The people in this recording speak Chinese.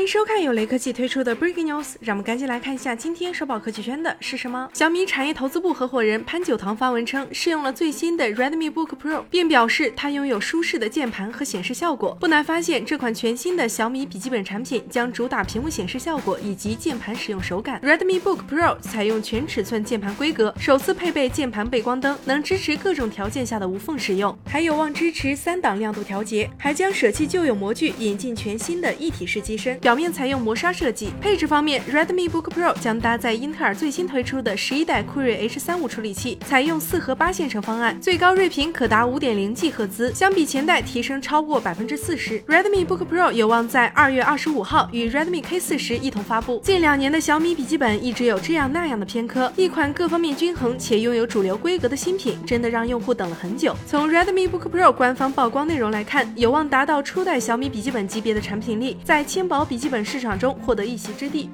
欢迎收看由雷科技推出的 Breaking News，让我们赶紧来看一下今天首保科技圈的是什么。小米产业投资部合伙人潘九堂发文称，试用了最新的 Redmi Book Pro，并表示它拥有舒适的键盘和显示效果。不难发现，这款全新的小米笔记本产品将主打屏幕显示效果以及键盘使用手感。Redmi Book Pro 采用全尺寸键盘规格，首次配备键盘背光灯，能支持各种条件下的无缝使用，还有望支持三档亮度调节，还将舍弃旧有模具，引进全新的一体式机身。表面采用磨砂设计。配置方面，Redmi Book Pro 将搭载英特尔最新推出的十一代酷睿 H 三五处理器，采用四核八线程方案，最高睿频可达五点零 G 赫兹，相比前代提升超过百分之四十。Redmi Book Pro 有望在二月二十五号与 Redmi K 四十一同发布。近两年的小米笔记本一直有这样那样的偏科，一款各方面均衡且拥有主流规格的新品，真的让用户等了很久。从 Redmi Book Pro 官方曝光内容来看，有望达到初代小米笔记本级别的产品力，在轻薄笔笔记本市场中获得一席之地。